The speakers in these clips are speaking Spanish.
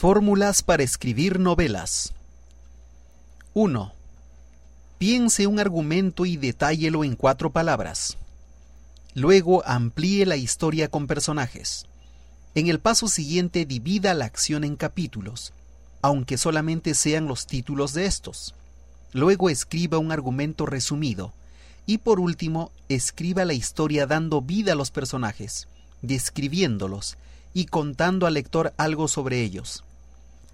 Fórmulas para escribir novelas. 1. Piense un argumento y detállelo en cuatro palabras. Luego amplíe la historia con personajes. En el paso siguiente divida la acción en capítulos, aunque solamente sean los títulos de estos. Luego escriba un argumento resumido. Y por último, escriba la historia dando vida a los personajes, describiéndolos y contando al lector algo sobre ellos.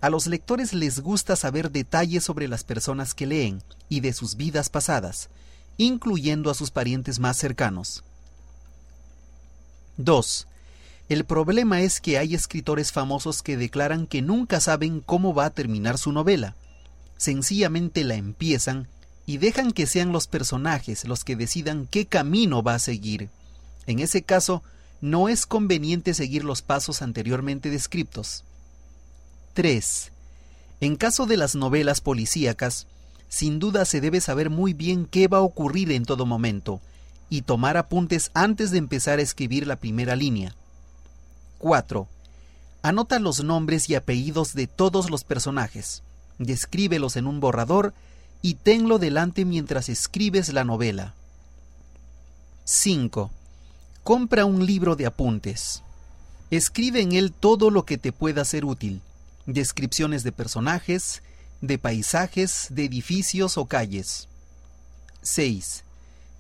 A los lectores les gusta saber detalles sobre las personas que leen y de sus vidas pasadas, incluyendo a sus parientes más cercanos. 2. El problema es que hay escritores famosos que declaran que nunca saben cómo va a terminar su novela. Sencillamente la empiezan y dejan que sean los personajes los que decidan qué camino va a seguir. En ese caso, no es conveniente seguir los pasos anteriormente descritos. 3. En caso de las novelas policíacas, sin duda se debe saber muy bien qué va a ocurrir en todo momento y tomar apuntes antes de empezar a escribir la primera línea. 4. Anota los nombres y apellidos de todos los personajes, descríbelos en un borrador y tenlo delante mientras escribes la novela. 5. Compra un libro de apuntes. Escribe en él todo lo que te pueda ser útil. Descripciones de personajes, de paisajes, de edificios o calles. 6.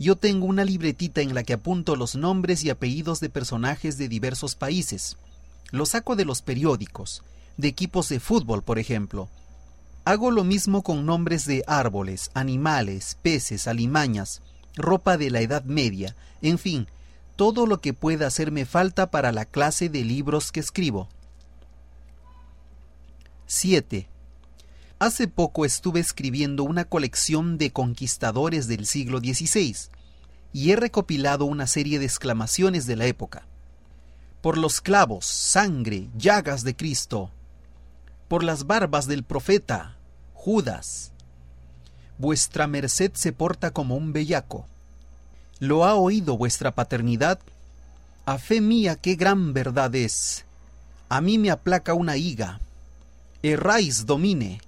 Yo tengo una libretita en la que apunto los nombres y apellidos de personajes de diversos países. Los saco de los periódicos, de equipos de fútbol, por ejemplo. Hago lo mismo con nombres de árboles, animales, peces, alimañas, ropa de la Edad Media, en fin, todo lo que pueda hacerme falta para la clase de libros que escribo. 7. Hace poco estuve escribiendo una colección de conquistadores del siglo XVI y he recopilado una serie de exclamaciones de la época. Por los clavos, sangre, llagas de Cristo. Por las barbas del profeta, Judas. Vuestra merced se porta como un bellaco ¿Lo ha oído vuestra paternidad? A fe mía qué gran verdad es. A mí me aplaca una higa. Erráis domine.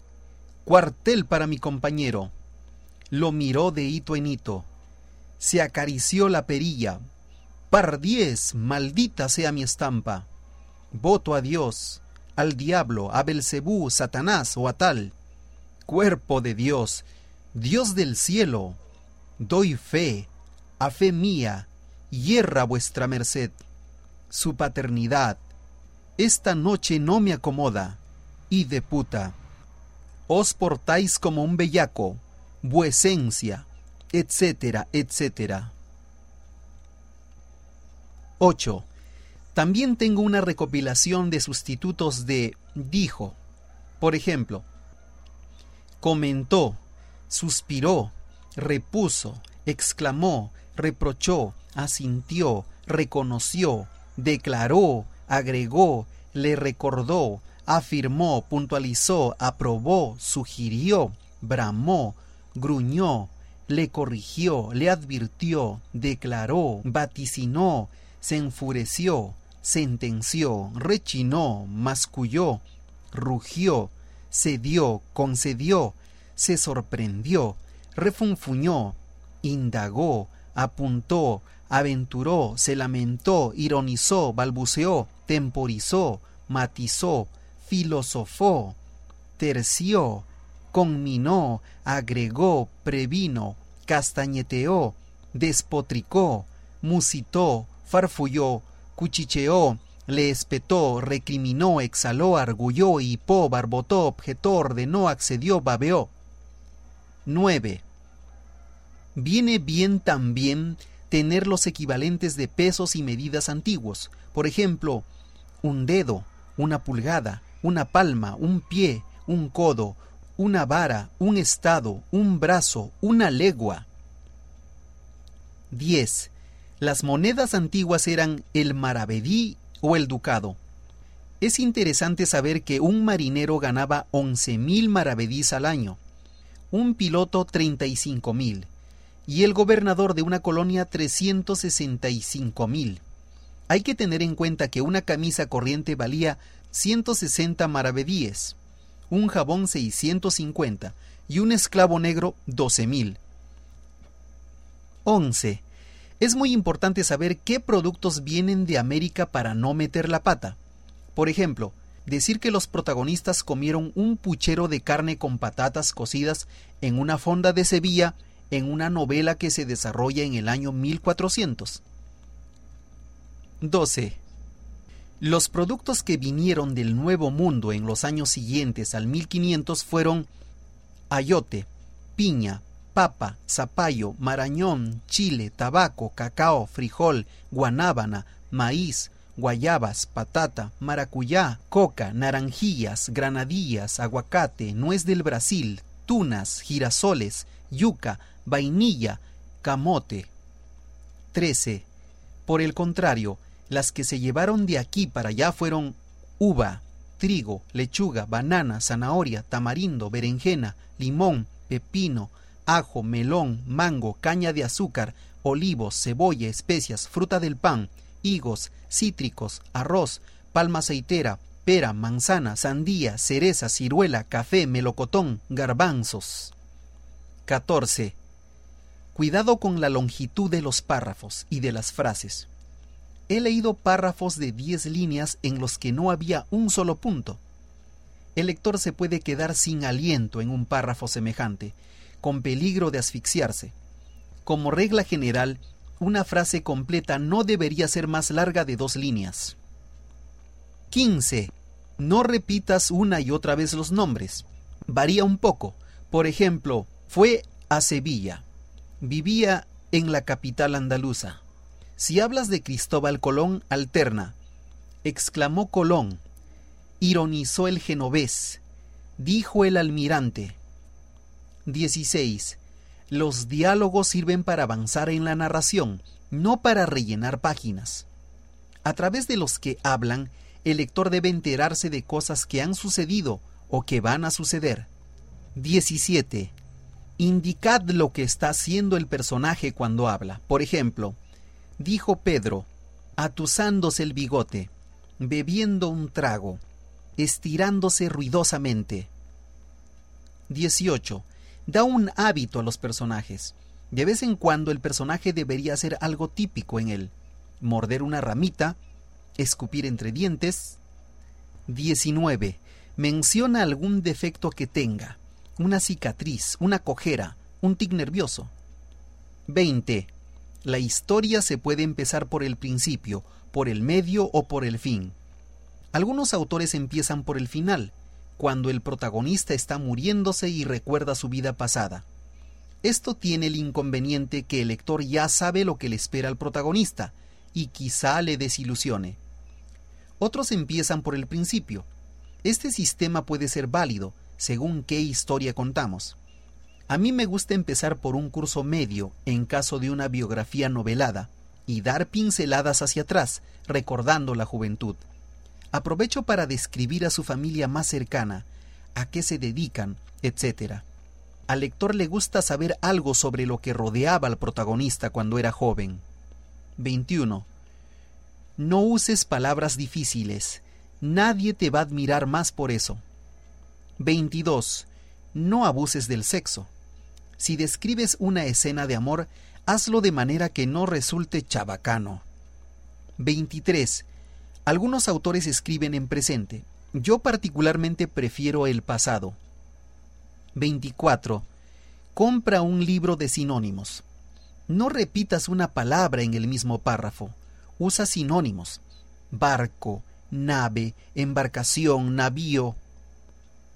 Cuartel para mi compañero. Lo miró de hito en hito. Se acarició la perilla. Pardiez, maldita sea mi estampa. Voto a Dios, al diablo, a Belcebú, Satanás o a tal. Cuerpo de Dios, Dios del cielo. Doy fe, a fe mía, hierra vuestra merced. Su paternidad, esta noche no me acomoda, y de puta. Os portáis como un bellaco, vuesencia, etcétera, etcétera. 8. También tengo una recopilación de sustitutos de dijo. Por ejemplo, comentó, suspiró, repuso, exclamó, reprochó, asintió, reconoció, declaró, agregó, le recordó, afirmó, puntualizó, aprobó, sugirió, bramó, gruñó, le corrigió, le advirtió, declaró, vaticinó, se enfureció, sentenció, rechinó, masculló, rugió, cedió, concedió, se sorprendió, refunfuñó, indagó, apuntó, aventuró, se lamentó, ironizó, balbuceó, temporizó, matizó, filosofó, terció, conminó, agregó, previno, castañeteó, despotricó, musitó, farfulló, cuchicheó, le espetó, recriminó, exhaló, arguyó, hipó, barbotó, objetó, ordenó, accedió, babeó. 9 viene bien también tener los equivalentes de pesos y medidas antiguos. Por ejemplo, un dedo, una pulgada, una palma, un pie, un codo, una vara, un estado, un brazo, una legua. 10. Las monedas antiguas eran el maravedí o el ducado. Es interesante saber que un marinero ganaba 11.000 maravedís al año, un piloto 35.000 y el gobernador de una colonia 365 mil. Hay que tener en cuenta que una camisa corriente valía 160 maravedíes, un jabón 650 y un esclavo negro 12.000. 11. Es muy importante saber qué productos vienen de América para no meter la pata. Por ejemplo, decir que los protagonistas comieron un puchero de carne con patatas cocidas en una fonda de Sevilla en una novela que se desarrolla en el año 1400. 12. Los productos que vinieron del Nuevo Mundo en los años siguientes al 1500 fueron ayote, piña, papa, zapallo, marañón, chile, tabaco, cacao, frijol, guanábana, maíz, guayabas, patata, maracuyá, coca, naranjillas, granadillas, aguacate, nuez del Brasil, tunas, girasoles, yuca, vainilla, camote. 13. Por el contrario, las que se llevaron de aquí para allá fueron uva, trigo, lechuga, banana, zanahoria, tamarindo, berenjena, limón, pepino, ajo, melón, mango, caña de azúcar, olivos, cebolla, especias, fruta del pan, higos, cítricos, arroz, palma aceitera, pera, manzana, sandía, cereza, ciruela, café, melocotón, garbanzos. 14. Cuidado con la longitud de los párrafos y de las frases. He leído párrafos de 10 líneas en los que no había un solo punto. El lector se puede quedar sin aliento en un párrafo semejante, con peligro de asfixiarse. Como regla general, una frase completa no debería ser más larga de dos líneas. 15. No repitas una y otra vez los nombres. Varía un poco. Por ejemplo, fue a Sevilla. Vivía en la capital andaluza. Si hablas de Cristóbal Colón, alterna. Exclamó Colón. Ironizó el genovés. Dijo el almirante. 16. Los diálogos sirven para avanzar en la narración, no para rellenar páginas. A través de los que hablan, el lector debe enterarse de cosas que han sucedido o que van a suceder. 17. Indicad lo que está haciendo el personaje cuando habla. Por ejemplo, dijo Pedro, atusándose el bigote, bebiendo un trago, estirándose ruidosamente. 18. Da un hábito a los personajes. De vez en cuando el personaje debería hacer algo típico en él. Morder una ramita, escupir entre dientes. 19. Menciona algún defecto que tenga una cicatriz, una cojera, un tic nervioso. 20. La historia se puede empezar por el principio, por el medio o por el fin. Algunos autores empiezan por el final, cuando el protagonista está muriéndose y recuerda su vida pasada. Esto tiene el inconveniente que el lector ya sabe lo que le espera al protagonista, y quizá le desilusione. Otros empiezan por el principio. Este sistema puede ser válido, según qué historia contamos. A mí me gusta empezar por un curso medio en caso de una biografía novelada y dar pinceladas hacia atrás, recordando la juventud. Aprovecho para describir a su familia más cercana, a qué se dedican, etc. Al lector le gusta saber algo sobre lo que rodeaba al protagonista cuando era joven. 21. No uses palabras difíciles. Nadie te va a admirar más por eso. 22. No abuses del sexo. Si describes una escena de amor, hazlo de manera que no resulte chabacano. 23. Algunos autores escriben en presente. Yo particularmente prefiero el pasado. 24. Compra un libro de sinónimos. No repitas una palabra en el mismo párrafo. Usa sinónimos. Barco, nave, embarcación, navío,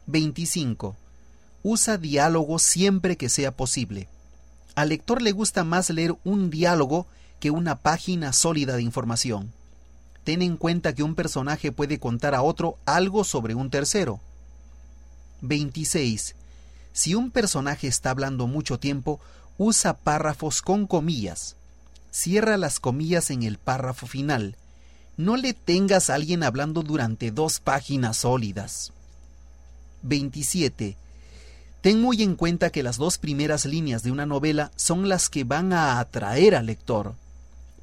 25. Usa diálogo siempre que sea posible. Al lector le gusta más leer un diálogo que una página sólida de información. Ten en cuenta que un personaje puede contar a otro algo sobre un tercero. 26. Si un personaje está hablando mucho tiempo, usa párrafos con comillas. Cierra las comillas en el párrafo final. No le tengas a alguien hablando durante dos páginas sólidas. 27. Ten muy en cuenta que las dos primeras líneas de una novela son las que van a atraer al lector.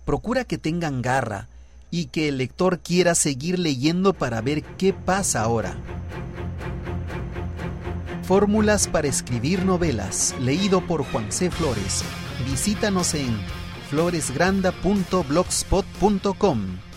Procura que tengan garra, y que el lector quiera seguir leyendo para ver qué pasa ahora. Fórmulas para escribir novelas, leído por Juan C. Flores. Visítanos en floresgranda.blogspot.com.